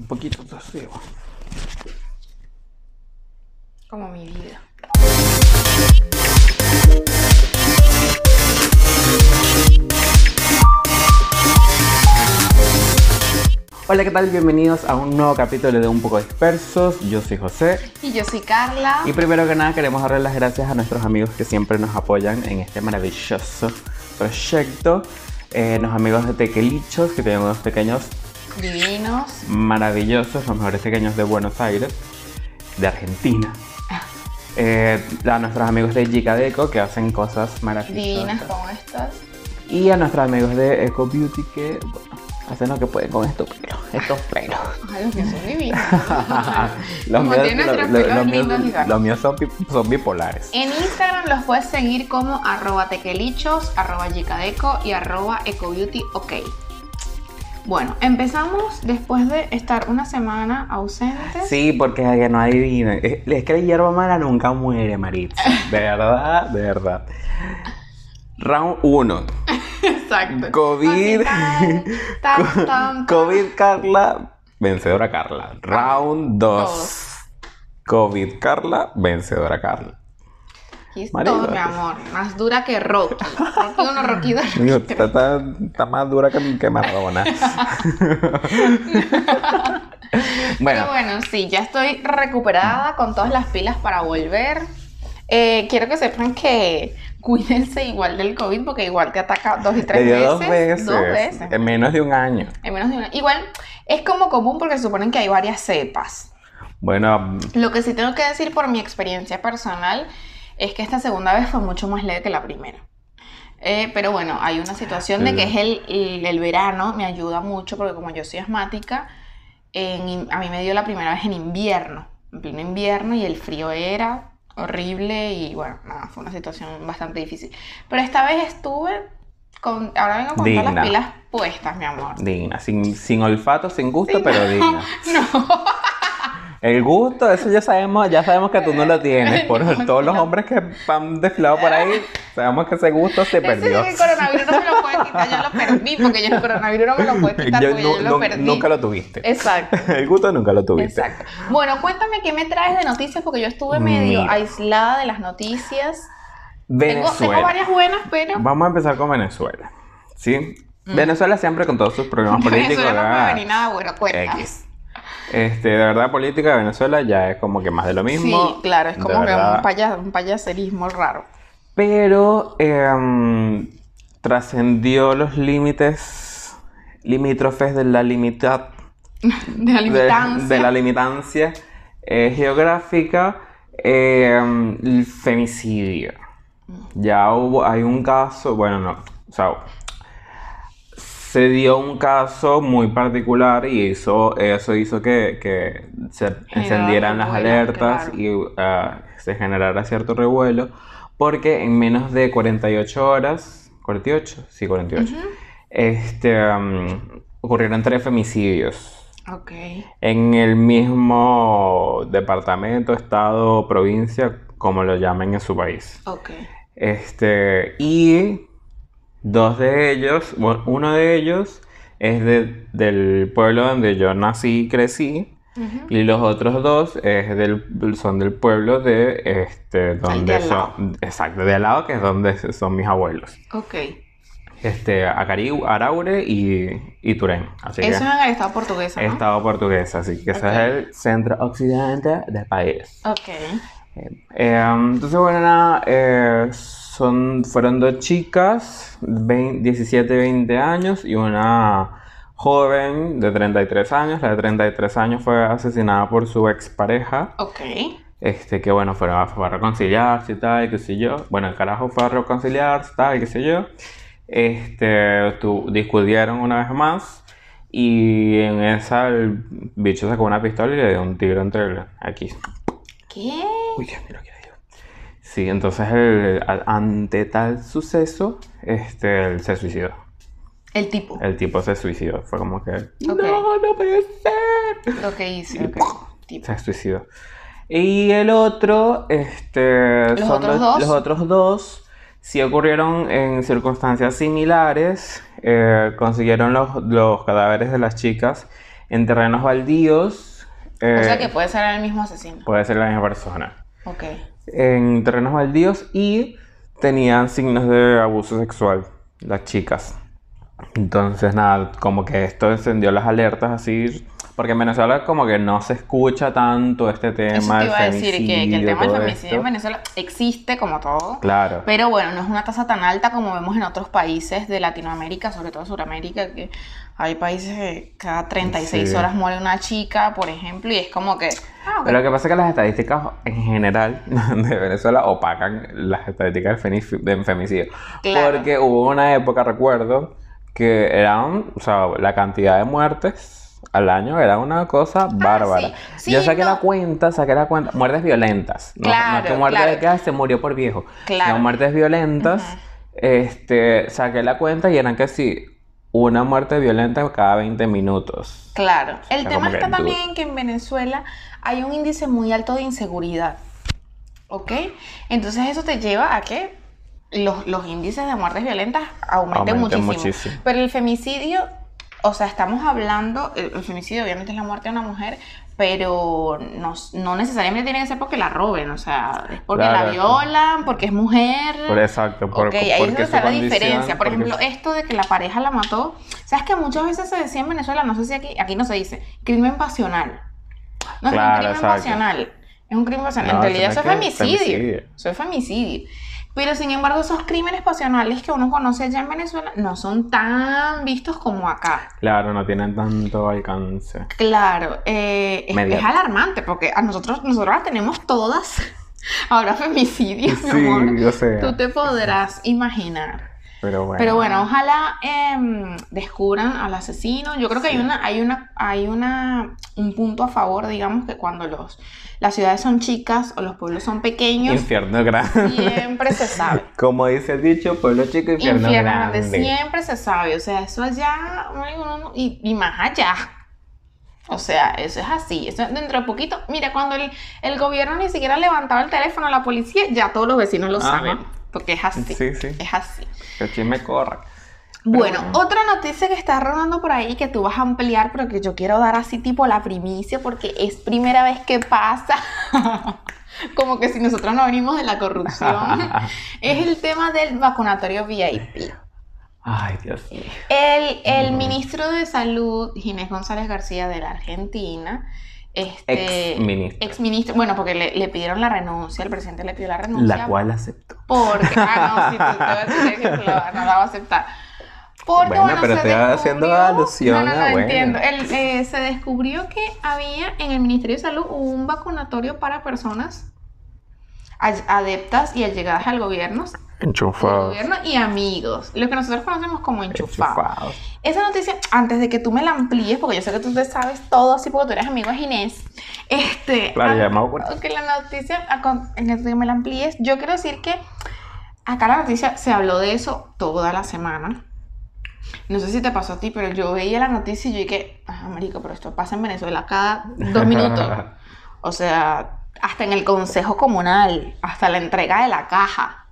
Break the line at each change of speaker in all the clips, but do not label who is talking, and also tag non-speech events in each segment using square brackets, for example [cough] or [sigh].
Un poquito tosido.
Como mi vida.
Hola, ¿qué tal? Bienvenidos a un nuevo capítulo de Un poco dispersos. Yo soy José.
Y yo soy Carla.
Y primero que nada queremos darle las gracias a nuestros amigos que siempre nos apoyan en este maravilloso proyecto. Eh, los amigos de Tequelichos, que tienen unos pequeños
Divinos.
maravillosos, los mejores pequeños de Buenos Aires, de Argentina. Eh, a nuestros amigos de Deco que hacen cosas maravillosas.
Divinas como estas.
Y a nuestros amigos de Eco Beauty que bueno, hacen lo que pueden con estos pelos. Estos pelos.
Ay, los que son divinos. [laughs]
los, míos, lo- lo- míos- los míos son, bi- son bipolares.
En Instagram los puedes seguir como arroba tequelichos, arroba yicadeco y arroba ecobeauty ok. Bueno, empezamos después de estar una semana ausentes.
Sí, porque es que no adivinen. Es, que la hierba mala nunca muere, Maritza. De [laughs] verdad, de verdad. Round 1.
Exacto.
COVID.
Así, tan, tan, [laughs] tan.
COVID Carla, vencedora Carla. Round 2.
Dos.
COVID Carla, vencedora Carla.
Aquí
Marido.
todo, mi amor. Más dura que Rocky. Rocky uno, Rocky dos. [laughs]
Digo, está, está- está más dura que, que Maradona. [laughs] bueno,
Y bueno, sí, ya estoy recuperada con todas las pilas para volver. Eh, quiero que sepan que cuídense igual del COVID porque igual te ataca dos y tres veces.
dos veces,
Dos veces.
en menos de un año.
En menos de una. Igual es como común porque se suponen que hay varias cepas.
Bueno,
Lo que sí tengo que decir por mi experiencia personal es que esta segunda vez fue mucho más leve que la primera. Eh, pero bueno, hay una situación de que es el, el- el verano, me ayuda mucho porque como yo soy asmática, en a mí me dio la primera vez en invierno, en pleno invierno y el frío era horrible y bueno, nada, fue una situación bastante difícil. Pero esta vez estuve con, ahora vengo con todas
Digna.
las pilas puestas, mi amor.
digna. Sin, sin olfato, sin gusto, pero digna. [laughs]
No,
El gusto, eso ya sabemos, ya sabemos que tú no lo tienes. [laughs] Por
No,
todos los hombres que han desfilado por ahí, sabemos que ese gusto se
Ese
perdió.
que el coronavirus no me lo puede quitar, yo lo perdí porque yo el coronavirus no me lo puede quitar
Yo
porque yo lo perdí.
nunca lo tuviste.
Exacto. [laughs]
El gusto nunca lo tuviste.
Exacto. Bueno, cuéntame qué me traes de noticias porque yo estuve medio
Mira.
aislada de las noticias. Tengo,
Venezuela.
tengo varias buenas, pero
Vamos a empezar con Venezuela. ¿Sí? Venezuela siempre con todos sus problemas políticos. [laughs]
Mm. Venezuela no puede venir nada bueno, cuenta.
X. Este, de verdad, política de Venezuela ya es como que más de lo mismo.
Sí, claro, es
De
como que un, paya- un payaserismo raro.
Pero em, trascendió los límites limítrofes de la limitad [laughs]
De la limitancia.
de la limitancia eh, geográfica em, el femicidio. Ya hubo, hay un caso, bueno, no, o sea, se dio un caso muy particular y hizo, eso hizo que, que se encendieran las alertas y ah, se generara cierto revuelo, porque en menos de 48 horas, 48, sí, 48, este, um, ocurrieron tres femicidios
Ok.
en el mismo departamento, estado, provincia, como lo llamen en su país.
Ok.
Este, y dos de ellos, bueno, uno de ellos es de- del pueblo donde yo nací y crecí,
Ujú.
y los otros dos es del, son del pueblo de este, donde
lado.
son, exacto, de al lado, que es donde son mis abuelos.
Ok.
Este, Acari, Araure y, y Turén. Así
Eso
que
es en el estado portugués, ¿no?
estado portugués, así que ese
Ok.
es el centro occidente del país.
Ok.
Eh, entonces, bueno, nada, eh, son, fueron dos chicas, 20 17 y 20 años, y una joven de 33 años. La de 33 años fue asesinada por su expareja,
Ok.
este, que bueno, fue a, fue a reconciliarse y tal, qué sé yo. Bueno, el carajo fue a reconciliarse, tal, qué sé yo. Este, tu- discutieron una vez más. Y en esa el bicho sacó una pistola y le dio un tiro entre el, aquí.
¿Qué?
Uy, Dios mío. Sí, entonces el- ante tal suceso, este, él se suicidó.
El tipo.
El tipo se suicidó. Fue como que,
Ok.
no, no puede ser.
Lo que hice.
Se suicidó. Y el otro, este,
¿Los
son
otros
los,
dos?
los otros dos, sí ocurrieron en circunstancias similares. eh, consiguieron los, los cadáveres de las chicas En terrenos baldíos.
o sea
eh,
que puede ser el mismo asesino.
puede ser la misma persona.
Ok.
En terrenos baldíos y tenían signos de abuso sexual, las chicas. Entonces, nada, como que esto encendió las alertas así. Porque en Venezuela como que no se escucha tanto este tema
Eso te
del
iba a decir, que, que el tema del femicidio
esto.
en Venezuela existe como todo.
Claro.
Pero bueno, no es una tasa tan alta como vemos en otros países de Latinoamérica, sobre todo Sudamérica, que hay países que cada 36
Sí.
horas muere una chica, por ejemplo, y es como que... ah.
Pero lo que pasa es que las estadísticas en general [laughs] de Venezuela opacan las estadísticas del femicidio.
Claro.
Porque hubo una época, recuerdo, que eran, o sea, la cantidad de muertes al año era una cosa bárbara.
Ah, sí. Sí,
Yo saqué
no.
la cuenta, saqué la cuenta, muertes violentas. No, no
Claro,
que muerte
claro.
de que "Ay, se murió por viejo.
Claro.
No, muertes violentas. Este, saqué la cuenta y eran que sí, una muerte violenta cada 20 minutos.
Claro. El
sea,
tema
que
está
dudo.
también en que en Venezuela hay un índice muy alto de inseguridad. ¿Ok? Entonces eso te lleva a que los, los índices de muertes violentas aumenten,
Aumenten
muchísimo.
muchísimo.
Pero el femicidio, o sea, estamos hablando, el, el femicidio obviamente es la muerte de una mujer, pero no, no necesariamente tiene que ser porque la roben, o sea, es porque la violan, porque es mujer.
Por exacto, por,
Ok, ahí es
porque
está la diferencia. Por
porque
ejemplo, esto de que la pareja la mató. ¿Sabes que muchas veces se decía en Venezuela, no sé si aquí, aquí no se dice, crimen pasional? No
Claro,
es un crimen
exacto.
pasional. Es un crimen pasional.
No,
en realidad
eso
es femicidio. Eso es femicidio. Pero sin embargo, esos crímenes pasionales que uno conoce allá en Venezuela no son tan vistos como acá.
Claro, no tienen tanto alcance.
Claro, eh, es, alarmante porque a nosotros, nosotros las tenemos todas. [laughs] Ahora femicidio, mi
Sí,
amor.
o sea.
Tú te podrás imaginar.
Pero bueno.
Pero bueno, ojalá em, descubran al asesino. Yo creo que hay una, hay una, hay una, un punto a favor, digamos, que cuando los, las ciudades son chicas o los pueblos son pequeños,
Infierno grande.
siempre se sabe. [laughs]
Como dice el dicho, pueblo chico, infierno,
Infierno
grande.
grande, siempre se sabe. O sea, eso allá y, y más allá. O sea, eso es así. Eso dentro de poquito. Mira, cuando el, el gobierno ni siquiera levantaba el teléfono a la policía, ya todos los vecinos lo
Ajá.
saben. Porque es así.
Sí, sí.
Es así.
Que el chisme corra.
Bueno,
bueno.
otra noticia que está rodando por ahí que tú vas a ampliar, pero que yo quiero dar así tipo la primicia porque es primera vez que pasa. [laughs] Como que si nosotros no venimos de la corrupción. [laughs] es el tema del vacunatorio VIP.
Ay, Dios mío.
El, el ministro de Salud, Ginés González García de la Argentina, este,
Ex-ministro.
ex-ministro, bueno, porque le, le pidieron la renuncia, el presidente le pidió la renuncia.
La cual aceptó.
Porque, ah, no, sí, tú te vas a decir que no la, va a aceptar. Porque,
Bueno,
bueno,
pero estoy haciendo
descubrió-
alusión
No, no, no,
a, bueno.
entiendo. El, eh, se descubrió que había en el Ministerio de Salud un vacunatorio para personas adeptas y allegadas al gobierno,
Enchufados.
gobierno y amigos, lo que nosotros conocemos como enchufados.
Enchufados.
Esa noticia, antes de que tú me la amplíes, porque yo sé que tú te sabes todo así porque tú eres amigo de Ginés, este,
Claro, ya me cuenta.
que la noticia, a con- en que me la amplíes, yo quiero decir que acá la noticia se habló de eso toda la semana. No sé si te pasó a ti, pero yo veía la noticia y yo dije, ah, marico, pero esto pasa en Venezuela cada dos [laughs] minutos. [laughs] O sea, hasta en el consejo comunal, hasta la entrega de la caja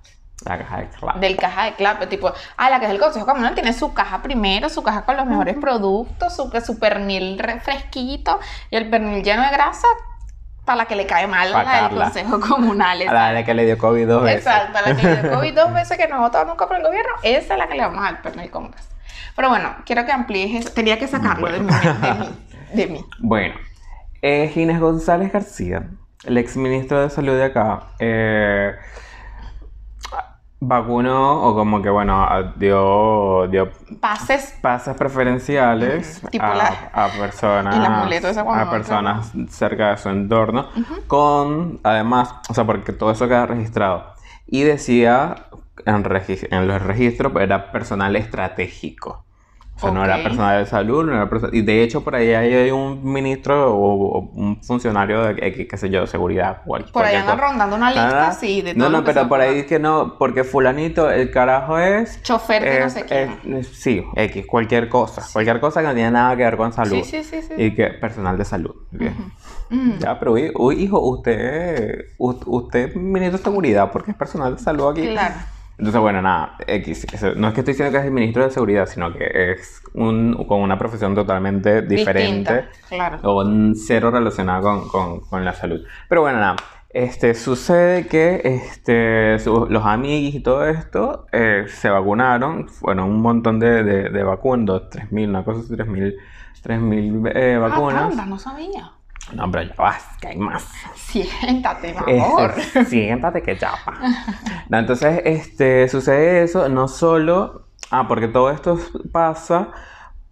La caja de clavo.
del caja de clave, tipo, ah, la que es el consejo comunal tiene su caja primero, su caja con los mejores productos, su, su pernil re- fresquito y el pernil lleno de grasa para la que le cae mal a la del
Carla.
consejo comunal.
A la que le dio COVID dos veces.
Exacto, a la que le dio COVID dos [laughs] veces que no ha votado nunca por el gobierno, esa es la que le vamos a dar el pernil con grasa. Pero bueno, quiero que amplíes eso. Tenía que sacarlo de, mi, de, mí, de mí.
Bueno, eh, Ginés González García, el ex ministro de Salud de acá, eh, vacunó o como que, bueno, dio, dio
Pases
pases preferenciales a, personas, a personas cerca de su entorno, con, además, o sea, porque todo eso queda registrado. Y decía en, en los registros, era personal estratégico. O sea, no era personal de salud, no era personal... Y de hecho, por ahí hay un ministro o, o un funcionario de, X, qué sé yo, de seguridad. cual-
por ahí andan rondando una lista
Ah,
así de todo
No,
lo
no,
que
pero por ahí es que no, porque fulanito, el carajo es...
Chofer de no sé quién.
es- sí, X, cualquier cosa. Cualquier cosa que no tiene nada que ver con salud.
Sí, sí, sí, sí.
Y que personal de salud. Bien.
Ujú.
Ya, pero hijo, usted, usted es ministro de seguridad porque es personal de salud aquí.
Claro.
Entonces, bueno, nada, X. No es que estoy diciendo que es el ministro de Seguridad, sino que es un, con una profesión totalmente diferente.
claro.
O cero relacionada con, con, con, la salud. Pero bueno, nada. Este, sucede que este, los amigos y todo esto eh, se vacunaron. Fueron un montón de, de, de vacunas, 3.000, una cosa así, 3.000 3.000 eh, ah, vacunas.
Ah, no sabía.
No, pero ya vas, que hay más.
Siéntate, amor.
Este, siéntate que chapa. No, entonces, este, sucede eso, no solo... Ah, porque todo esto pasa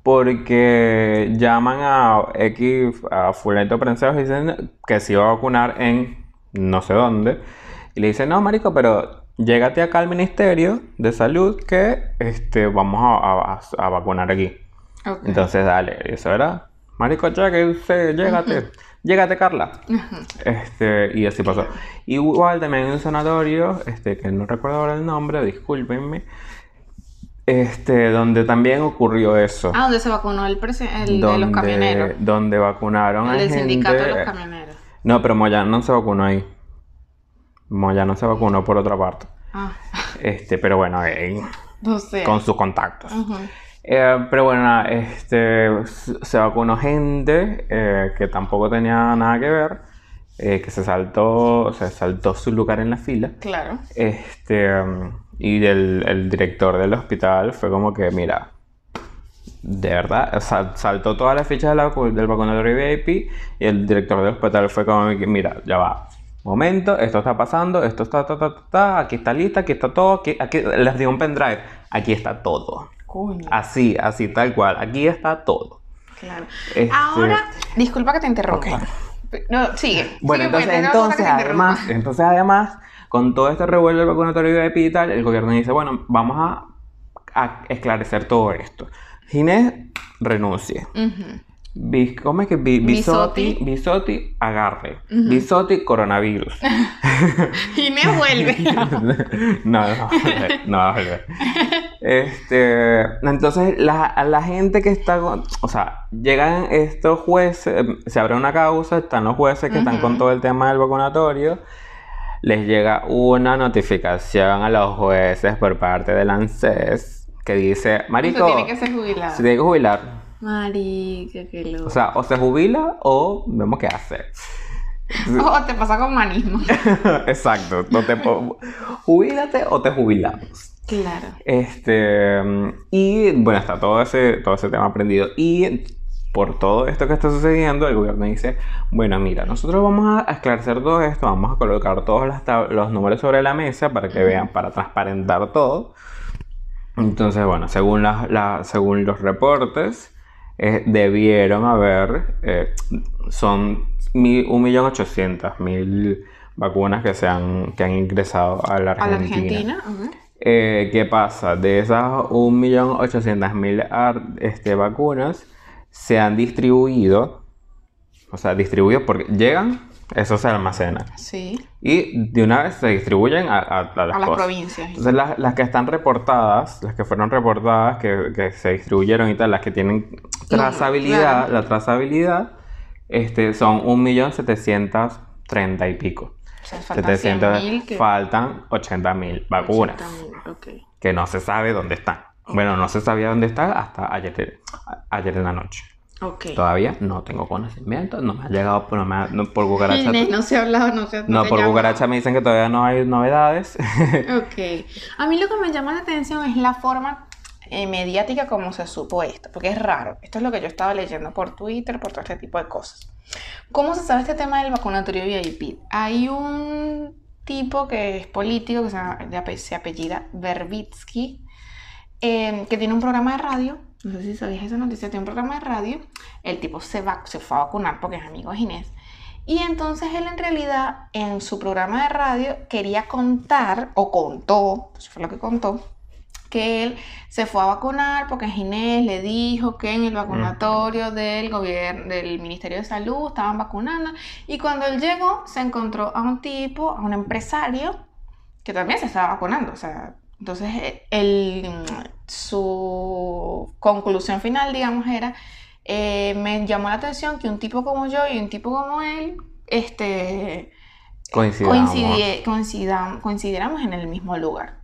porque llaman a X, a Fulento Prenseos y dicen que se iba a vacunar en no sé dónde. Y le dicen, no, marico, pero llégate acá al Ministerio de Salud que este, vamos a, a, vacunar aquí. Entonces, dale, eso era, marico, usted, llégate. Llégate, Carla. Este, y así pasó. Igual también hay un sanatorio, este, que no recuerdo ahora el nombre, discúlpenme. Este, donde también ocurrió eso.
Ah, donde se vacunó el, el de los camioneros.
Donde vacunaron
el a gente. sindicato de los camioneros.
No, pero Moyano no se vacunó ahí. Moyano se vacunó por otra parte.
Ah.
Este, pero bueno, ahí, [laughs]
no sé.
con sus contactos. Eh, pero bueno, este, se vacunó gente eh, que tampoco tenía nada que ver, eh, que se saltó, se saltó su lugar en la fila.
Claro.
Este, y el, director del hospital fue como que, mira, de verdad, saltó todas las fichas del vacunatorio VIP y el director del hospital fue como que, mira, ya va, momento, esto está pasando, esto está, está, está, aquí está lista, aquí está todo, aquí, aquí les di un pendrive, aquí está todo. Así, así, tal cual. Aquí está todo.
Claro. Este, Ahora, disculpa que te interrumpa. No, sigue.
Bueno, entonces, entonces, además, entonces, además, con todo este revuelo del vacunatorio de y tal, el gobierno dice, bueno, vamos a, esclarecer todo esto. Ginés renuncia. ¿Cómo es que Bisotti, Bisotti, agarre. Bisotti, coronavirus. [laughs]
y me vuelve. [laughs]
no, no. No va a volver. Este, entonces, la, la gente que está. O sea, llegan estos jueces, se abre una causa, están los jueces que están con todo el tema del vacunatorio. Les llega una notificación a los jueces por parte del ANSES que dice: Marico.
Se tiene que ser jubilado.
Se tiene que jubilar
Marica, qué loco.
O sea, o se jubila o vemos qué hace. [laughs]
O te pasa con manismo. [laughs]
Exacto. No te Jubílate o te jubilamos.
Claro.
Este. Y bueno, está todo ese, todo ese tema aprendido. Y por todo esto que está sucediendo, el gobierno dice: Bueno, mira, nosotros vamos a esclarecer todo esto, vamos a colocar todos los, números sobre la mesa para que vean, para transparentar todo. Entonces, bueno, según, según los reportes, eh, debieron haber, eh, son 1.800.000 vacunas que, se han, que han ingresado a la Argentina. Eh, ¿Qué pasa? De esas 1.800.000 este, vacunas se han distribuido, o sea, distribuido porque llegan eso se almacena.
Sí.
Y de una vez se distribuyen a, a,
las, provincias.
Entonces, las, que están reportadas, las que fueron reportadas, que, se distribuyeron y tal, las que tienen trazabilidad, la trazabilidad, este, son 1.730.000 y pico.
O sea, faltan 700,
Faltan 80.000 vacunas. Que no se sabe dónde están. Bueno, no se sabía dónde están hasta ayer, ayer en la noche. Todavía no tengo conocimiento, no me ha llegado no me no, por cucaracha.
no se ha hablado, no se
No, por cucaracha me dicen que todavía no hay novedades. [laughs]
ok. A mí lo que me llama la atención es la forma eh, mediática como se supo esto, porque es raro. Esto es lo que yo estaba leyendo por Twitter, por todo este tipo de cosas. ¿Cómo se sabe este tema del vacunatorio VIP? Hay un tipo que es político, que se, se apellida Verbitsky, eh, que tiene un programa de radio no sé si sabías esa noticia, tiene un programa de radio, el tipo se, va, se fue a vacunar porque es amigo de Ginés. Y entonces él en realidad en su programa de radio quería contar, o contó, eso fue lo que contó, que él se fue a vacunar porque Ginés le dijo que en el vacunatorio del gobierno, del Ministerio de Salud estaban vacunando. Y cuando él llegó, se encontró a un tipo, a un empresario, que también se estaba vacunando. O sea, entonces, el, su conclusión final, digamos, era, eh, me llamó la atención que un tipo como yo y un tipo como él, este,
coincidamos,
en el mismo lugar.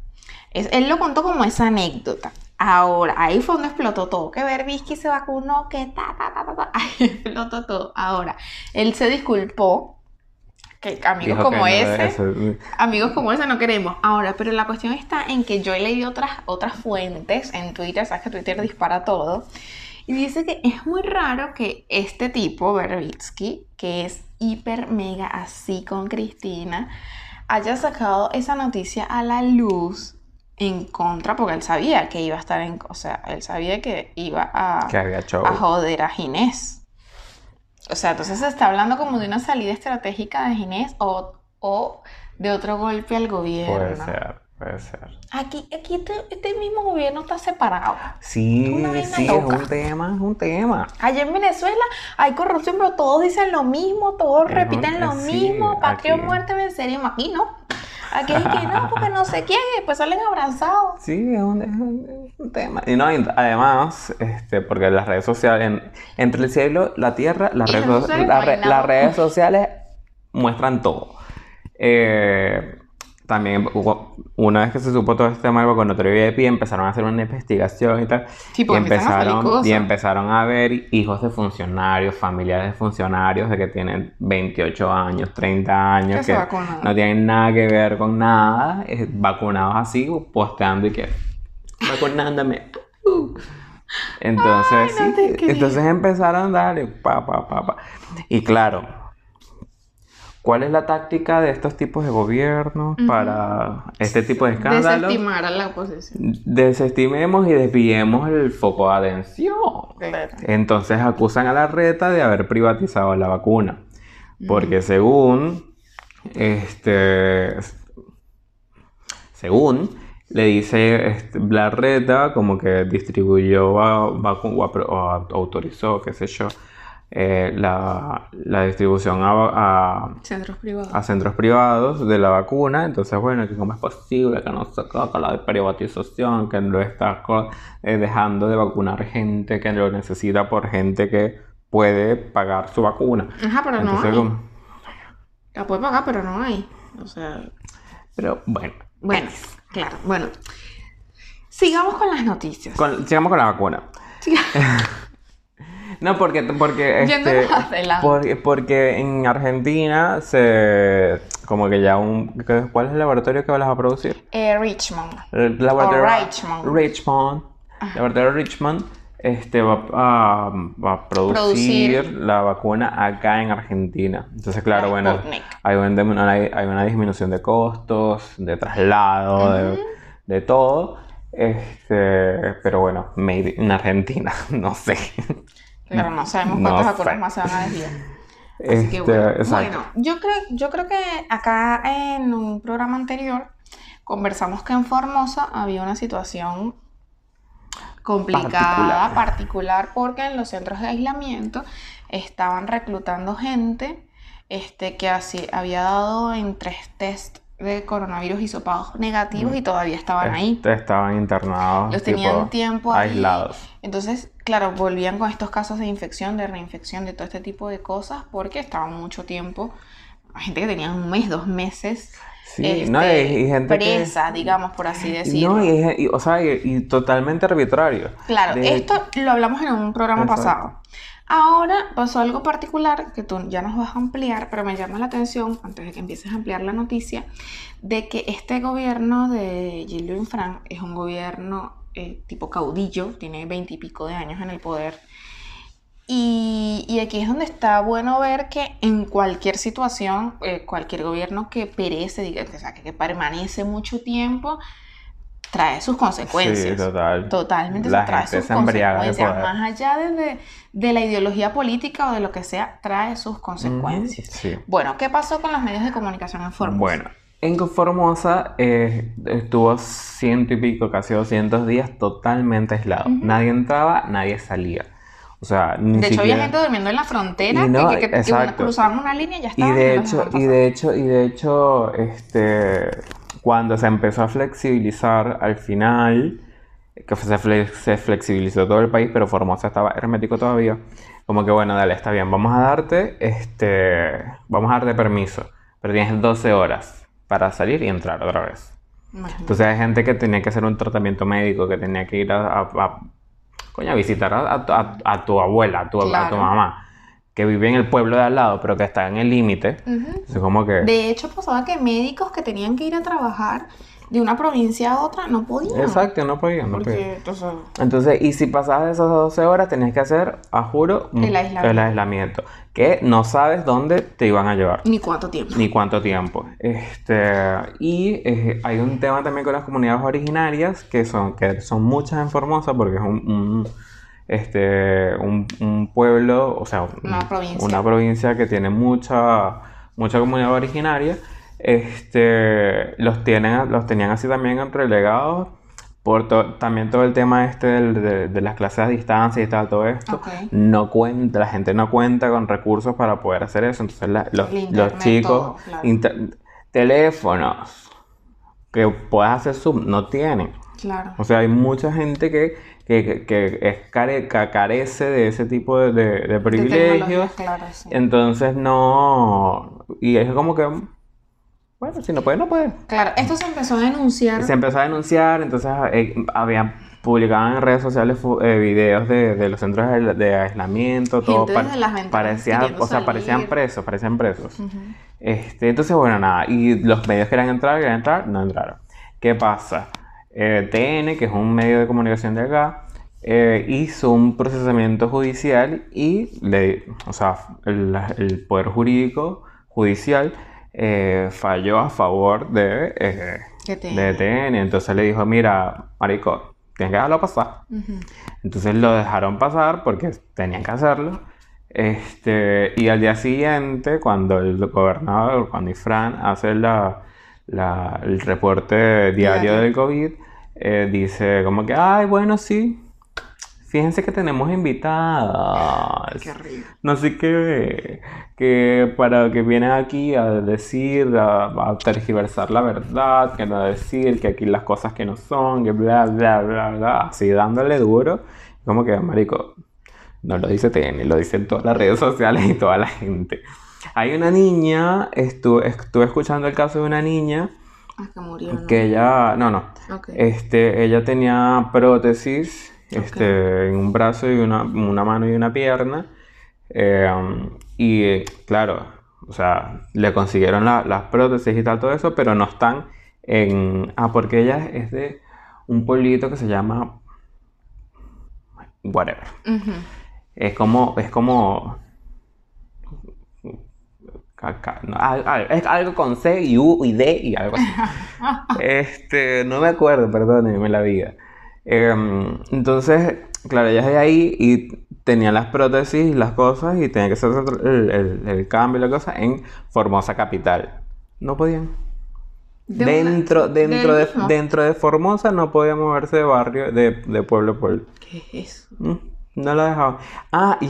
Es, él lo contó como esa anécdota. Ahora, ahí fue donde explotó todo. Que Berbisky se vacunó, que ta, ta, ta, ta, ta. [laughs] Ahí explotó todo. Ahora, él se disculpó. Que amigos
Dijo
como
que no,
ese. Amigos como ese no queremos. Ahora, pero la cuestión está en que yo he leído otras, otras fuentes en Twitter, sabes que Twitter dispara todo, y dice que es muy raro que este tipo, Berbitsky, que es hiper mega así con Cristina, haya sacado esa noticia a la luz en contra, porque él sabía que iba a estar en, o sea, él sabía que iba a,
que había
a joder a Ginés. O sea, entonces se está hablando como de una salida estratégica de Ginés o, o de otro golpe al gobierno.
Puede ser, puede ser.
Aquí, aquí este, este mismo gobierno está separado.
Sí, sí, es un tema, es un tema.
Allá en Venezuela hay corrupción, pero todos dicen lo mismo, todos
Es
repiten
un-
lo
sí,
mismo, patria o muerte, venceremos. Aquí no. Aquí es que no, [laughs] porque no sé quién, y después salen abrazados.
Sí, es un, es un- es un tema. Y no, y además, este, porque las redes sociales, en- entre el cielo, la tierra, las,
Y
redes, la re- las redes sociales muestran todo. Eh, también, hubo- una vez que se supo todo este tema del vacunatorio VIP, empezaron a hacer una investigación y tal.
Sí, porque
y empezaron, y empezaron a ver hijos de funcionarios, familiares de funcionarios de que tienen 28 años, 30 años,
Que
no tienen nada que ver con nada, eh, vacunados así, posteando y que vacunándome. Uh. Entonces,
Ay, no te
sí,
creo.
entonces empezaron a darle pa, pa, pa, pa. Y claro, ¿cuál es la táctica de estos tipos de gobiernos para este tipo de escándalos?
Desestimar a la oposición.
Desestimemos y desviemos el foco de atención.
Claro.
Entonces acusan a la reta de haber privatizado la vacuna. Porque según, este, según le dice este, la reta como que distribuyó o, autorizó, qué sé yo, eh, la, la distribución a, a-
Centros privados.
a centros privados de la vacuna. Entonces, bueno, que cómo es posible que no se con la privatización, que lo está eh, dejando de vacunar gente que lo necesita por gente que puede pagar su vacuna.
Ajá, pero no
Entonces,
hay.
como-
La puede pagar, pero no hay. O sea,
pero bueno,
bueno, claro, bueno. Sigamos con las noticias.
con- sigamos con la vacuna. [laughs] No, porque, porque, este, porque, porque en Argentina se, como que ya un, ¿qué- ¿cuál es el laboratorio que vas a producir?
Eh, Richmond.
El laboratorio
O Richmond.
Richmond. El laboratorio Richmond este, va, a, va a producir,
Producir.
la vacuna acá en Argentina. Entonces, claro,
La
bueno, hay, un- hay, hay una disminución de costos, de traslado, de, de todo. Este, pero bueno, made in Argentina, [laughs] no sé.
Claro, no sabemos
No
cuántos
sé.
acuerdos más se van a desviar. Así que
Este,
bueno. Bueno, yo creo, yo creo que acá en un programa anterior conversamos que en Formosa había una situación complicada,
Particular.
particular, porque en los centros de aislamiento estaban reclutando gente este, que así, había dado en tres test de coronavirus hisopados negativos y todavía estaban ahí.
Este, estaban internados.
Los tenían tiempo ahí.
aislados.
Entonces, claro, volvían con estos casos de infección, de reinfección, de todo este tipo de cosas, porque estaban mucho tiempo. Gente que tenía un mes, dos meses.
Sí,
este,
no, y, y gente que-
presa, digamos, por así decirlo.
No, y, o sea, y, y totalmente arbitrario.
Claro,
De-
esto lo hablamos en un programa
Exacto.
pasado. Ahora pasó algo particular que tú ya nos vas a ampliar, pero me llama la atención, antes de que empieces a ampliar la noticia, de que este gobierno de Gildo Infran es un gobierno eh, tipo caudillo, tiene veintipico de años en el poder. Y, y aquí es donde está bueno ver que en cualquier situación, eh, cualquier gobierno que perece, diga, o sea, que, que permanece mucho tiempo, trae sus consecuencias.
Sí, total.
Totalmente
La
trae
gente
sus
se de
consecuencias. Más allá de, de- de la ideología política o de lo que sea, trae sus consecuencias.
Sí.
Bueno, ¿qué pasó con los medios de comunicación en Formosa?
Bueno, en Formosa eh, estuvo ciento y pico, casi 200 días totalmente aislado. Nadie entraba, nadie salía. O sea, ni
de hecho,
siquiera...
había gente durmiendo en la frontera
Y no,
que, que- que
exacto.
cruzaban una línea y ya estaban.
de
y los
hecho, y de hecho, y de hecho, este, cuando se empezó a flexibilizar al final, que se, se flexibilizó todo el país, pero Formosa estaba hermético todavía, como que bueno, dale, está bien, vamos a darte, este, vamos a darte permiso, pero tienes 12 horas para salir y entrar otra vez. Entonces hay gente que tenía que hacer un tratamiento médico, que tenía que ir a, coño, a visitar a, tu abuela, a tu, a tu mamá que vive en el pueblo de al lado, pero que está en el límite. como que...
De hecho, pasaba que médicos que tenían que ir a trabajar de una provincia a otra no podían.
Exacto, no podían. No podían. Entonces... y si pasabas esas 12 horas, tenías que hacer, a juro, el aislamiento. Que no sabes dónde te iban a llevar.
Ni cuánto tiempo.
Ni cuánto tiempo. Este, y eh, hay un tema también con las comunidades originarias, que son, que son muchas en Formosa, porque es un este, un, pueblo, o sea, una provincia. que tiene mucha, mucha comunidad originaria, este, los, tienen, los tenían así también relegados por también todo el tema este de, las clases a distancia y tal, todo esto, no cuenta, la gente no cuenta con recursos para poder hacer eso, entonces los, chicos, teléfonos que puedas hacer sub, no tienen. Claro. O sea, hay mucha gente que que, que, es care, carece de ese tipo de, de, privilegios. Entonces no... Y es como que... Bueno, si no puede, no puede.
Claro, esto se empezó a denunciar.
Se empezó a denunciar, entonces eh, habían publicaban en redes sociales eh, videos de, de, los centros de, aislamiento, todo parecían, o sea, parecían presos, parecían presos. este, entonces, bueno, nada, y los medios querían entrar, querían entrar, no entraron. ¿Qué pasa? Eh, TN, que es un medio de comunicación de acá, eh, hizo un procesamiento judicial y le, o sea, el, poder jurídico judicial eh, falló a favor de, de TN. Entonces le dijo, mira, marico, tienes que dejarlo pasar. Entonces lo dejaron pasar porque tenían que hacerlo. Este, y al día siguiente, cuando el gobernador, cuando Ifran hace la, el reporte diario, del COVID, eh, dice como que, ay, bueno, sí. Fíjense que tenemos invitadas. Qué rico. No sé qué, que para que vienen aquí a decir, a, tergiversar la verdad, que no decir, que aquí las cosas que no son, que bla, bla, bla, bla, así dándole duro. Como que, marico, no lo dice TN, lo dicen todas las redes sociales y toda la gente. Hay una niña, estuve, estuve escuchando el caso de una niña
ah, que murió.
Que ella, no, no. Este, ella tenía prótesis este, en un brazo y una, mano y una pierna. Eh, y claro, o sea, le consiguieron las prótesis y tal, todo eso, pero no están en... Ah, porque ella es de un pueblito que se llama... Whatever. Es como... Es como es algo con C y U y D y algo así. [laughs] este, no me acuerdo, perdónenme la vida. Em, entonces, claro, ella es de ahí y tenía las prótesis, las cosas y tenía que hacer el, cambio y la cosa en Formosa Capital. No podían. dentro, dentro, de, dentro de Formosa no podía moverse de barrio, de, pueblo a pueblo.
¿Qué es eso?
Mm, no la dejaban. Ah, y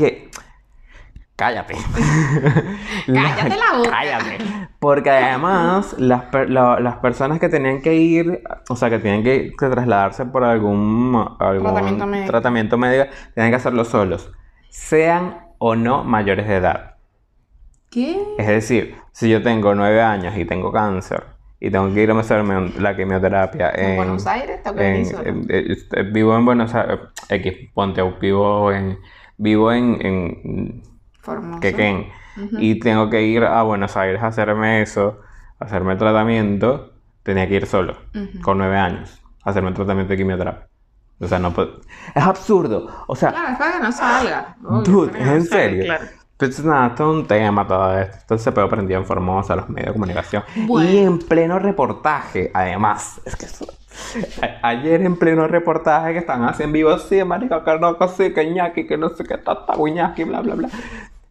Cállate. [laughs]
Cállate la boca.
Cállate. Porque además, las, las, personas que tenían que ir, o sea, que tenían que, trasladarse por algún, algún tratamiento, médico. tenían que hacerlo solos. Sean o no mayores de edad.
¿Qué?
Es decir, si yo tengo nueve años y tengo cáncer y tengo que ir a hacerme la quimioterapia
en, Buenos Aires, tengo que
vivo en Buenos Aires, X, ponte, vivo en, vivo en que Ken. Y tengo que ir a Buenos Aires a hacerme eso, a hacerme el tratamiento. Tenía que ir solo, con nueve años, a hacerme el tratamiento de quimioterapia. O sea, no puedo... Es absurdo. O sea...
Claro, es para que no salga.
dude, es en serio. Claro. Pues nada, esto es un tema todo esto. Entonces se puede aprender en Formosa, los medios de comunicación. Y en pleno reportaje, además. Es que eso... Ayer en pleno reportaje que están haciendo vivo así, marica, que no, que sí, que ñaki, que no sé qué, tata, ñaki, bla, bla, bla.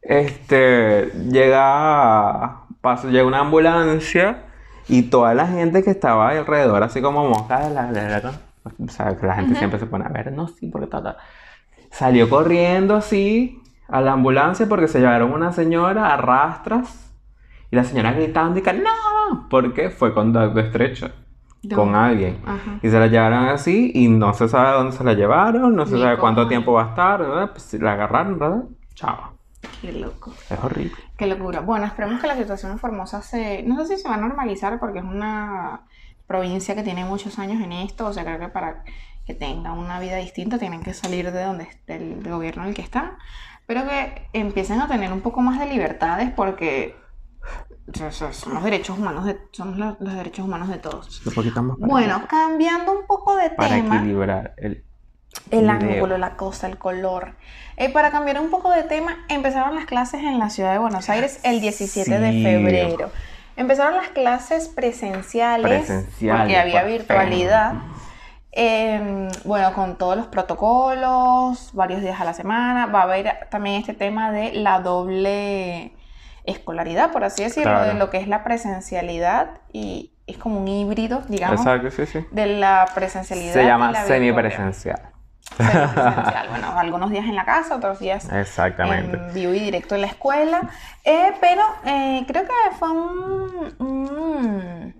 Este, llega, paso, llega una ambulancia y toda la gente que estaba alrededor, así como moscas de la, o sea, que la gente siempre se pone a ver, no, sí, porque tal, Salió corriendo así a la ambulancia porque se llevaron una señora a rastras y la señora gritando y que no, porque fue contacto estrecho con alguien. Y se la llevaron así y no se sabe dónde se la llevaron, no se sabe cuánto tiempo va a estar, Pues la agarraron, ¿verdad? Chao.
Qué loco.
Es horrible.
Qué locura. Bueno, esperemos que la situación en Formosa se... No sé si se va a normalizar porque es una provincia que tiene muchos años en esto, o sea, creo que para que tengan una vida distinta tienen que salir de donde del, gobierno en el que están, pero que empiecen a tener un poco más de libertades porque son los derechos humanos de, son los, los derechos humanos de todos.
Para
Bueno, cambiando un poco de
para
tema,
equilibrar el,
el ángulo, la cosa, el color. Eh, para cambiar un poco de tema, empezaron las clases en la ciudad de Buenos Aires el 17 de febrero. Empezaron las clases presenciales,
Presenciales,
porque había virtualidad. Eh, bueno, con todos los protocolos, varios días a la semana. Va a haber también este tema de la doble escolaridad, por así decirlo,
Claro.
de lo que es la presencialidad y es como un híbrido, digamos,
Exacto, sí, sí.
de la presencialidad.
Se
y
llama
la virtualidad. Bueno, algunos días en la casa, otros días
Exactamente.
en vivo y directo en la escuela. Eh, pero eh, creo que fue un, un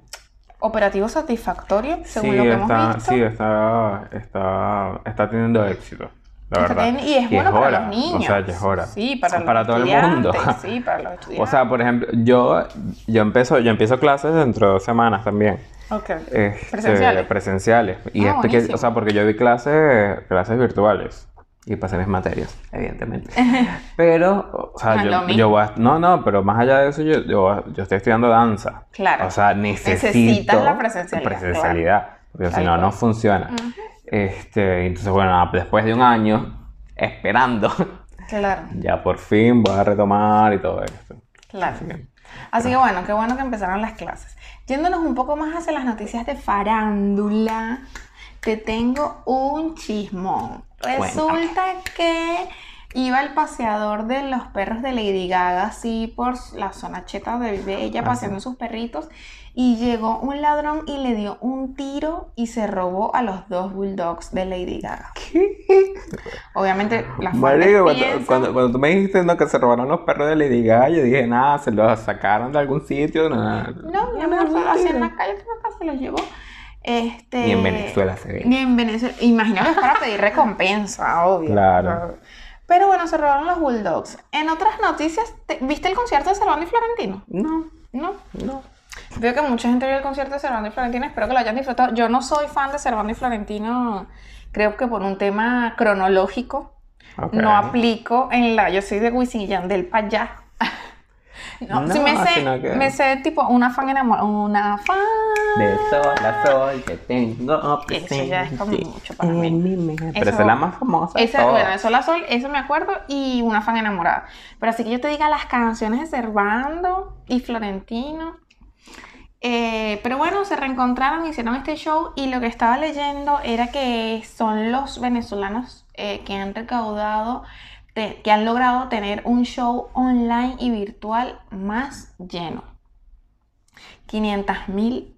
operativo satisfactorio, según
sí,
lo que hemos
está,
visto.
sí, está, está, está teniendo éxito. La
Está
verdad.
y es bueno para
hora,
los niños.
O sea, ya es hora.
Sí, para, los
para todo el mundo.
estudiantes, [laughs] Sí, para los estudiantes.
O sea, por ejemplo, yo, yo, empiezo, yo empiezo clases dentro de dos semanas también.
Ok.
Este,
Presenciales.
presenciales. Y
Ah,
es porque-
buenísimo.
o sea, porque yo vi clases, clases virtuales. Y pasé mis materias, evidentemente. [laughs] Pero, o sea,
lo
yo, yo voy a- No, no, pero más allá de eso, yo, yo, yo estoy estudiando danza.
Claro.
O sea, necesito...
Necesitas la presencialidad,
presencialidad, Porque
Tal
si no, no funciona. Este, entonces, bueno, después de un año esperando,
Claro, [laughs]
ya por fin voy a retomar y todo esto.
Claro.
Así que,
Así que bueno, qué bueno que empezaron las clases. Yéndonos un poco más hacia las noticias de farándula, te tengo un chismón. Resulta que iba el paseador de los perros de Lady Gaga, así por la zona cheta donde vive ella,
Ajá.
paseando sus perritos, y llegó un ladrón y le dio un tiro y se robó a los dos bulldogs de Lady Gaga. [laughs] Obviamente, las
Marico, cuando,
piensan-
cuando, cuando tú me dijiste no, que se robaron los perros de Lady Gaga, yo dije, nada, se los sacaron de algún sitio. nada.
No, mi amor, solo así en la calle, creo que se los llevó. Este,
Ni en Venezuela se ve.
Ni en Venezuela. Imagino que es para pedir recompensa, [laughs] obvio.
Claro.
Pero bueno, se robaron los Bulldogs. En otras noticias, ¿te- ¿viste el concierto de Servando y Florentino?
No,
No.
no.
Veo que mucha gente vio el concierto de Servando y Florentino. Espero que lo hayan disfrutado. Yo no soy fan de Servando y Florentino. Creo que por un tema cronológico.
Ok.
No aplico en la. Yo soy de Wisin y Yandel para allá. No, [laughs]
No,
sí me sé,
que-
me sé tipo una fan enamorada. Una fan.
De sol a sol te tengo
Eso ya es como
presente
mucho para mí.
Pero esa es la más famosa.
Esa, bueno, de Sol a Sol, eso me acuerdo, y una fan enamorada. Pero así que yo te diga las canciones de Servando y Florentino. Eh, pero bueno, se reencontraron, hicieron este show y lo que estaba leyendo era que son los venezolanos eh, que han recaudado, te- que han logrado tener un show online y virtual más lleno. 500 mil,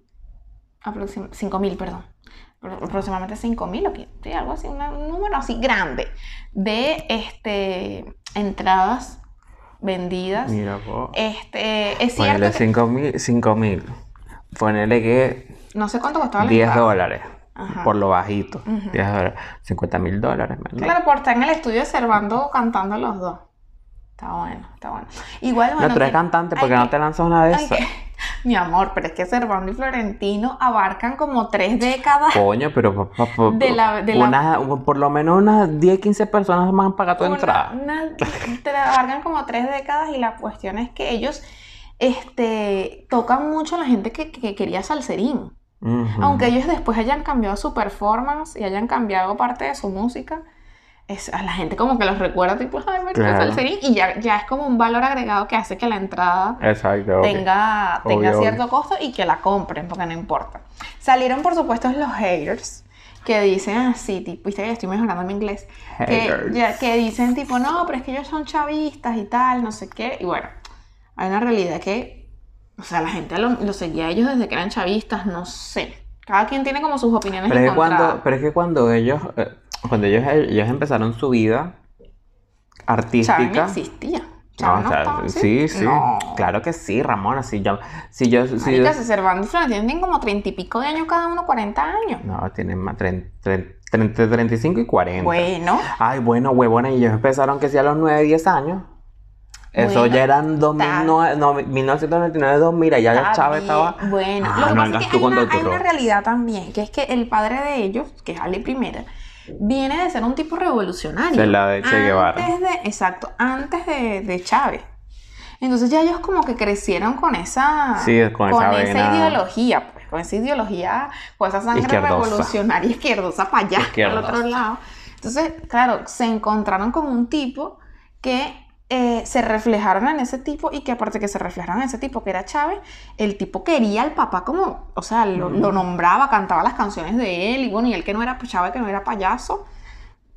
5 mil, perdón. Apro- Aproximadamente 5 mil o qué, sí, algo así, un número así grande de este, entradas vendidas.
Mira, vos.
Este, es cierto que
5 mil. 5 mil. Ponele que
no sé cuánto costaba la
10
entrada.
dólares.
Ajá.
Por lo bajito.
Ujú.
10 dólares. 50 mil dólares. ¿verdad?
Claro, por estar en el estudio de Servando cantando los dos. Está bueno, está bueno. Igual, bueno,
no, tú eres
que-
cantante, porque no
que-
te lanzas una de esas?
que- [laughs] Mi amor, pero es que Servando y Florentino abarcan como tres décadas.
Coño, pero pa- pa- pa-
De la- de la-
una- por lo menos unas 10, 15 personas van a pagar tu entrada.
una- te la abarcan como tres décadas y la cuestión es que ellos este, tocan mucho a la gente que, que quería salserín.
Ujú.
Aunque ellos después hayan cambiado su performance y hayan cambiado parte de su música, es, a la gente como que los recuerda tipo, ay,
Claro.
salserín y ya, ya es como un valor agregado que hace que la entrada
Exacto.
tenga, tenga
Obvio,
cierto costo y que la compren, porque no importa. Salieron, por supuesto, los haters que dicen así, tipo, viste que estoy mejorando mi inglés, que, ya- que dicen tipo, no, pero es que ellos son chavistas y tal, no sé qué, y bueno, hay una realidad que, o sea, la gente lo, lo seguía a ellos desde que eran chavistas, no sé. Cada quien tiene como sus opiniones
Pero es, que cuando, pero es que cuando ellos, eh, cuando ellos, ellos empezaron su vida
no
artística.
existía.
No, o
no
sea,
estaba así.
sí, sí.
No.
Claro que sí, Ramona. Si yo, si yo, si
Marica,
yo-
Cervantes tienen como treinta y pico de años cada uno, 40 años.
No, tienen más, tren- entre 35 y 40.
Bueno,
Ay, bueno, huevona, y ellos empezaron que sí a los 9, 10 años. Eso
Bueno,
ya eran 2009, no, 1999, 2000, ya
Está
Chávez estaba...
Bueno,
Ah,
lo que
no
pasa es que hay una, hay una realidad también, que es que el padre de ellos, que es Ali Primera, viene de ser un tipo revolucionario.
De la de Che Guevara.
Antes de, exacto, antes de, de Chávez. Entonces ya ellos como que crecieron con esa,
Sí, con esa vena.
ideología, pues, con esa ideología, con esa sangre
Izquierdosa.
revolucionaria izquierdosa para allá, al otro lado. Entonces, claro, se encontraron con un tipo que eh, se reflejaron en ese tipo y que aparte que se reflejaron en ese tipo que era Chávez, el tipo quería al papá como, o sea, lo, lo nombraba, cantaba las canciones de él y bueno, y él que no era Chávez, que no era payaso,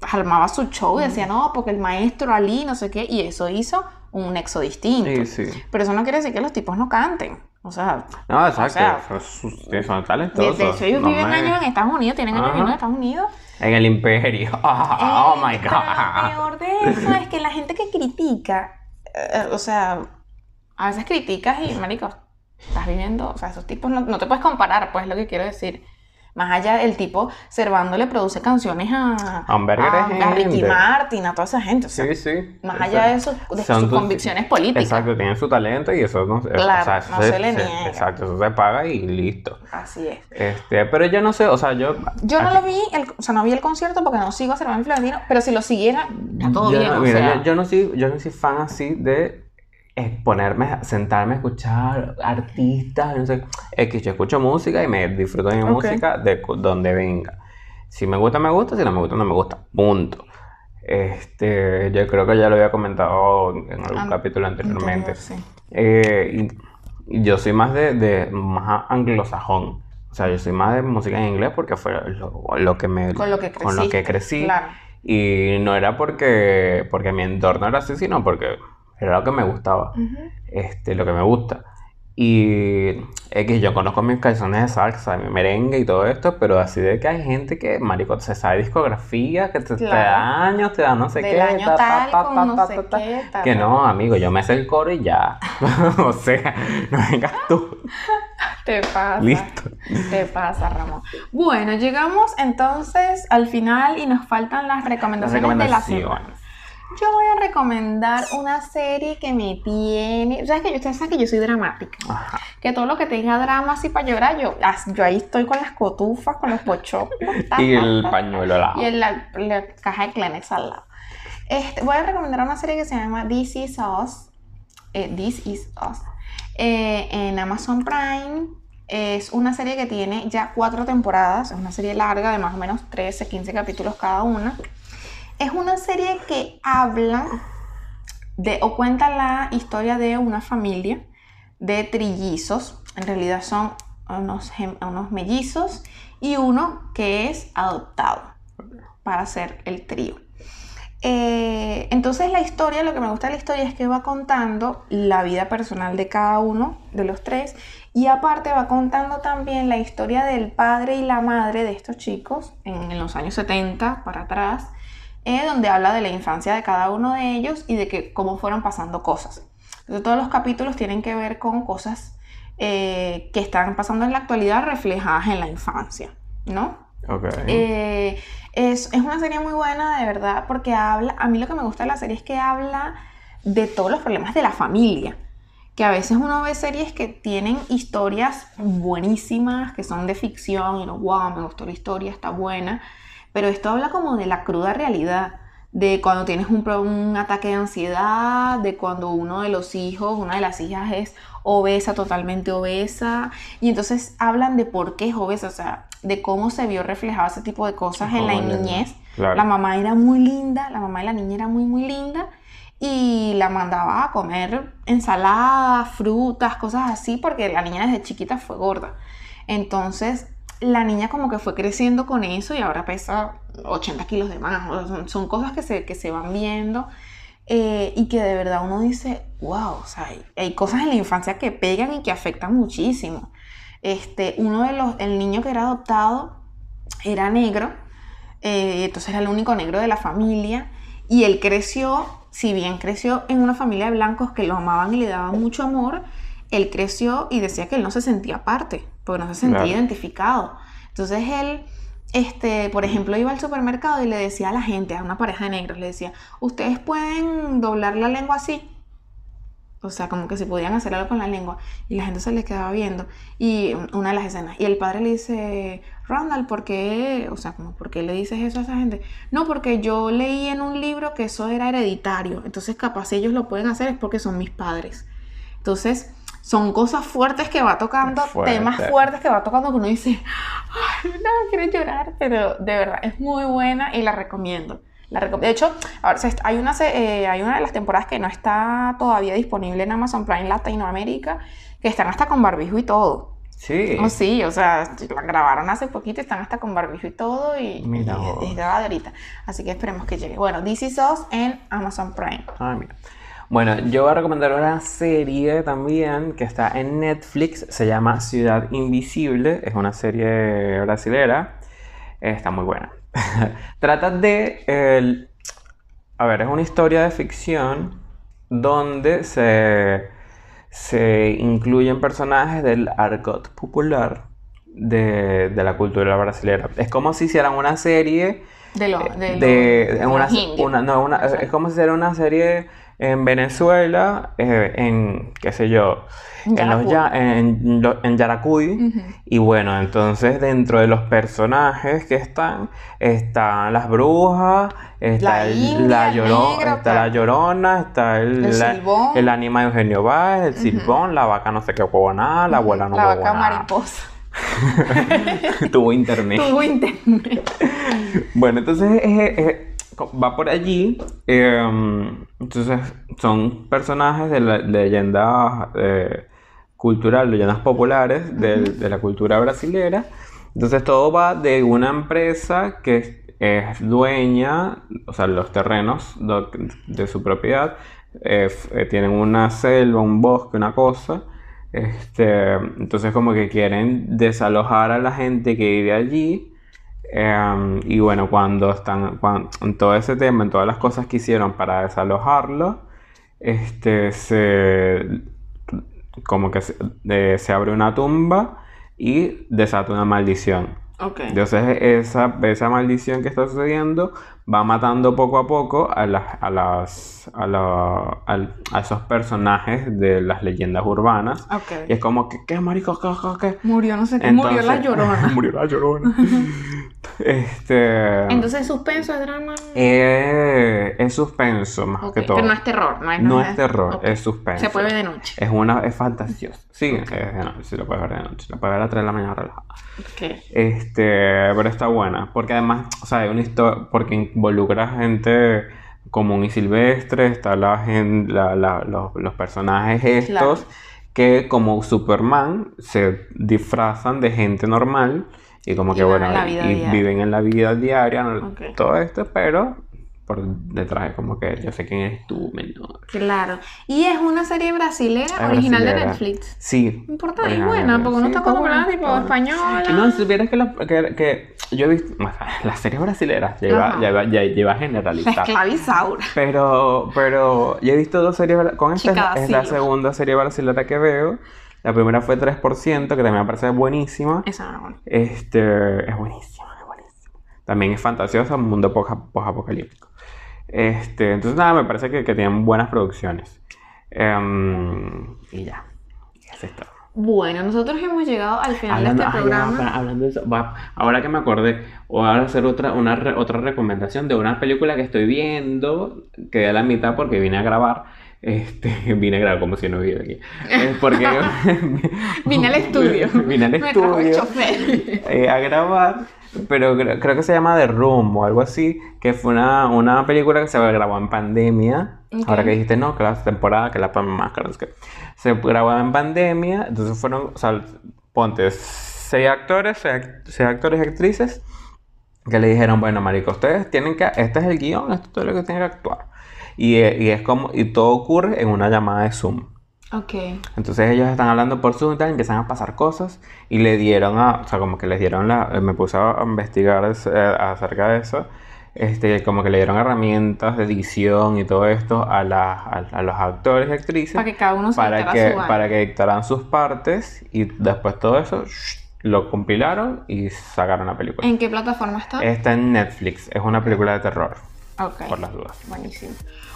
armaba su show y decía, no, porque el maestro Ali, no sé qué, y eso hizo un nexo distinto.
Sí, sí.
Pero eso no quiere decir que los tipos no canten. O sea,
No, exacto.
sea,
es- que son talentosos.
de hecho ellos
no
viven
me-
años en Estados Unidos, tienen años viviendo en Estados Unidos.
En el imperio. [laughs] oh
Eh,
my
pero Lo
god.
peor de eso [laughs] es que la gente que critica, eh, o sea, a veces criticas y, marico, estás viviendo, o sea, esos tipos no, no te puedes comparar, pues, lo que quiero decir. Más allá, el tipo, Servando le produce canciones a,
A
a, Ricky. Martin, a toda esa gente. O sea,
Sí, sí.
más
Eso-
allá de, sus, de
son
sus
tus-
convicciones políticas.
Exacto, tienen su talento y eso no,
Claro,
o sea, eso
no se le niega.
Exacto, eso se paga y listo.
Así es.
Este, pero yo no sé, o sea, yo.
Yo no lo vi, el- o sea, no vi el concierto porque no sigo a Servando Florentino, pero si lo siguiera, está todo
yo,
bien.
no-
o
mira,
sea,
yo, yo no soy, yo no soy fan así de ponerme, sentarme a escuchar artistas, no sé. X, yo escucho música y me disfruto de mi música de donde venga. Si me gusta, me gusta, si no me gusta, no me gusta. Punto. Este, yo creo que ya lo había comentado en algún
An-
capítulo anteriormente.
anterior, sí.
Eh, y, yo soy más de, de más anglosajón. O sea, yo soy más de música en inglés porque fue lo, lo que me
Con lo que
con lo que crecí.
claro.
Y no era porque, porque mi entorno era así, sino porque era lo que me gustaba. Este, lo que me gusta. Y X, yo conozco mis canciones de salsa, mi merengue y todo esto, pero así de que hay gente que, marico, se sabe discografía, que te, te
Claro.
da años, te da no sé
Del
qué,
año
ta, ta,
tal
ta,
con
ta,
no sé qué,
Que no, amigo, yo me sé el coro y ya. [laughs] o sea, no vengas tú.
Te pasa.
Listo.
Te pasa, Ramón. Bueno, llegamos entonces al final y nos faltan las recomendaciones, de la semana. Yo voy a recomendar una serie que me tiene. ¿Sabes que Ustedes saben que yo soy dramática.
Ajá.
Que todo lo que tenga drama así para llorar, yo, yo ahí estoy con las cotufas, con los pochocos. ta, [laughs]
Y el pañuelo al lado.
y la, la caja de Kleenex al lado. Este, voy a recomendar una serie que se llama This Is Us. eh, This Is Us. eh, en Amazon Prime. Es una serie que tiene ya cuatro temporadas. Es una serie larga de más o menos 13, 15 capítulos cada una. Es una serie que habla de o cuenta la historia de una familia de trillizos. En realidad son unos, unos mellizos y uno que es adoptado para hacer el trío. Eh, entonces la historia, lo que me gusta de la historia es que va contando la vida personal de cada uno de los tres y aparte va contando también la historia del padre y la madre de estos chicos en, en los años 70 para atrás, eh, donde habla de la infancia de cada uno de ellos y de que cómo fueron pasando cosas. Entonces todos los capítulos tienen que ver con cosas eh, que están pasando en la actualidad reflejadas en la infancia, ¿no?
Ok.
Eh, es, es una serie muy buena, de verdad, porque habla, a mí lo que me gusta de la serie es que habla de todos los problemas de la familia. Que a veces uno ve series que tienen historias buenísimas, que son de ficción, y uno, wow, me gustó la historia, está buena. Pero esto habla como de la cruda realidad, de cuando tienes un, un ataque de ansiedad, de cuando uno de los hijos, una de las hijas es obesa, totalmente obesa, y entonces hablan de por qué es obesa, o sea, de cómo se vio reflejado ese tipo de cosas en la niñez.
claro.
La mamá era muy linda, la mamá de la niña era muy, muy linda, y la mandaba a comer ensaladas, frutas, cosas así, porque la niña desde chiquita fue gorda. Entonces, la niña como que fue creciendo con eso y ahora pesa 80 kilos de más. Son, cosas que se, que se van viendo eh, y que de verdad uno dice, wow, o sea, hay, hay cosas en la infancia que pegan y que afectan muchísimo. Este, uno de los, el niño que era adoptado era negro, eh, entonces era el único negro de la familia y él creció, si bien creció en una familia de blancos que lo amaban y le daban mucho amor, él creció y decía que él no se sentía parte, porque no se sentía
Claro.
identificado. Entonces él, este, por ejemplo, iba al supermercado y le decía a la gente, a una pareja de negros, le decía, ustedes pueden doblar la lengua así. O sea, como que si podían hacer algo con la lengua. Y la gente se les quedaba viendo. Y una de las escenas. Y el padre le dice, Ronald, ¿por qué? O sea, como, ¿por qué le dices eso a esa gente? No, porque yo leí en un libro que eso era hereditario. Entonces, capaz ellos lo pueden hacer es porque son mis padres. Entonces, son cosas fuertes que va tocando, temas fuertes que va tocando que uno dice, ay, no, quiero llorar. Pero de verdad, es muy buena y la recomiendo de hecho, hay, una, eh, hay una de las temporadas que no está todavía disponible en Amazon Prime Latinoamérica, que están hasta con barbijo y todo.
Sí.
Oh, sí, o sea, la grabaron hace poquito, están hasta con barbijo y todo y,
mira
de ahorita. Así que esperemos que llegue. Bueno, Is Us en Amazon Prime.
Ah, mira. Bueno, yo voy a recomendar una serie también que está en Netflix, se llama Ciudad Invisible, es una serie brasilera, está muy buena. [laughs] Trata de... a ver, es una historia de ficción donde se, se incluyen personajes del argot popular de, la cultura brasileña. Es como si hicieran una serie...
De lo, de,
una, no, es como si hiciera una serie en Venezuela, eh, en, qué sé yo, en, los, en, en Yaracuy. Y bueno, entonces dentro de los personajes que están, están las brujas, está la, llorona, está la llorona, está el, el, el ánima de Eugenio Báez, el silbón, la vaca no sé qué nada, la abuela no
La vaca mariposa. [laughs]
Tuvo internet. [laughs]
Tuvo internet.
bueno, entonces es va por allí. Em, entonces, son personajes de la leyenda eh, cultural, leyendas populares de, la cultura brasilera. Entonces, todo va de una empresa que es dueña, o sea, los terrenos de, su propiedad. Eh, eh, tienen una selva, un bosque, una cosa. Este, entonces, como que quieren desalojar a la gente que vive allí Em, y bueno, cuando están en todo ese tema, en todas las cosas que hicieron para desalojarlo, este, se, como que se, abre una tumba y desata una maldición. Entonces esa, esa maldición que está sucediendo va matando poco a poco a, las, a, las, a, a, esos personajes de las leyendas urbanas. Y es como que, ¿qué marico? ¿Qué,
Murió, no sé qué, murió la [laughs] llorona.
murió la llorona. [laughs] este...
Entonces, ¿suspenso es drama?
Eh, es suspenso, más que todo.
Pero no es terror, no es,
no es terror, es suspenso.
Se puede ver de noche.
Es una, es fantasioso. Sí, es de noche, sí lo puedes ver de noche. Lo puedes ver a las 3 de la mañana relajada. Este, pero está buena. Porque además, o sea, hay una historia, porque involucra gente común y silvestre, está la gente, los, personajes estos que como Superman se disfrazan de gente normal y como que bueno, y viven en la vida diaria, todo esto, pero por detrás, como que yo sé quién eres tú, menor.
Claro. Y es una serie brasilera, original de Netflix.
Sí.
No importa, es buena, porque no está como hablando tipo española. Y
no, si supieras que, que, yo he visto, [laughs] las series brasileras, lleva, lleva, ya, lleva generalizar.
Esclavizaura.
Pero, pero yo he visto dos series, con esta es, la segunda serie brasilera que veo. La primera fue 3%, que también me parece buenísima.
Esa no,
Este, es buenísima, es buenísima. También es fantasiosa, un mundo post-apocalíptico. Este, entonces, nada, me parece que, que tienen buenas producciones. Em, y ya, eso es todo.
Bueno, nosotros hemos llegado al final de este programa.
hablando de eso, ahora que me acordé, voy a hacer otra, una otra recomendación de una película que estoy viendo, quedé a la mitad porque vine a grabar. Este, [laughs] vine a grabar como si no hubiera aquí. porque [laughs]
vine al estudio. [laughs]
vine al estudio. Eh, a grabar pero creo, que se llama The Room o algo así, que fue una, una película que se grabó en pandemia. Ahora que dijiste, no, que la temporada, que la máscara, es que se grabó en pandemia, entonces fueron, o sea, ponte, seis actores, seis, actores y actrices, que le dijeron, bueno, marico, ustedes tienen que, este es el guion, esto es todo lo que tienen que actuar. Y, y es como, y todo ocurre en una llamada de Zoom.
Ok.
Entonces ellos están hablando por Zoom y tal, empiezan a pasar cosas y le dieron a, o sea, como que les dieron la, me puse a investigar eh, acerca de eso, este, como que le dieron herramientas de edición y todo esto a, la, a, los actores y actrices.
Para que cada uno se
para que, Para que dictaran sus partes y después todo eso lo compilaron y sacaron la película.
¿En qué plataforma está?
Está en Netflix, es una película de terror. Por las dudas.
Buenísimo.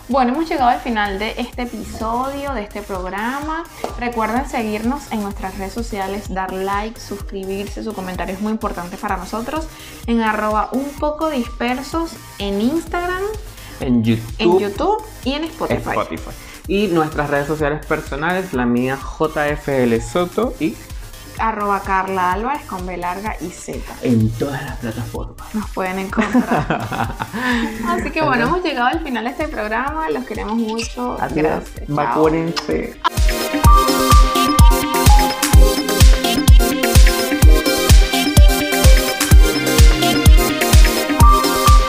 Bueno, hemos llegado al final de este episodio, de este programa. Recuerden seguirnos en nuestras redes sociales, dar like, suscribirse, su comentario es muy importante para nosotros. En arroba un poco dispersos en Instagram,
En YouTube.
en YouTube y en Spotify.
Spotify. Y nuestras redes sociales personales, la mía JFL Soto y
arroba Carla Álvarez con B larga y Z.
En todas las plataformas.
Nos pueden encontrar. [laughs] Así que bueno, hemos llegado al final de este programa. Los queremos mucho.
Adiós.
Gracias.
Vacúrense.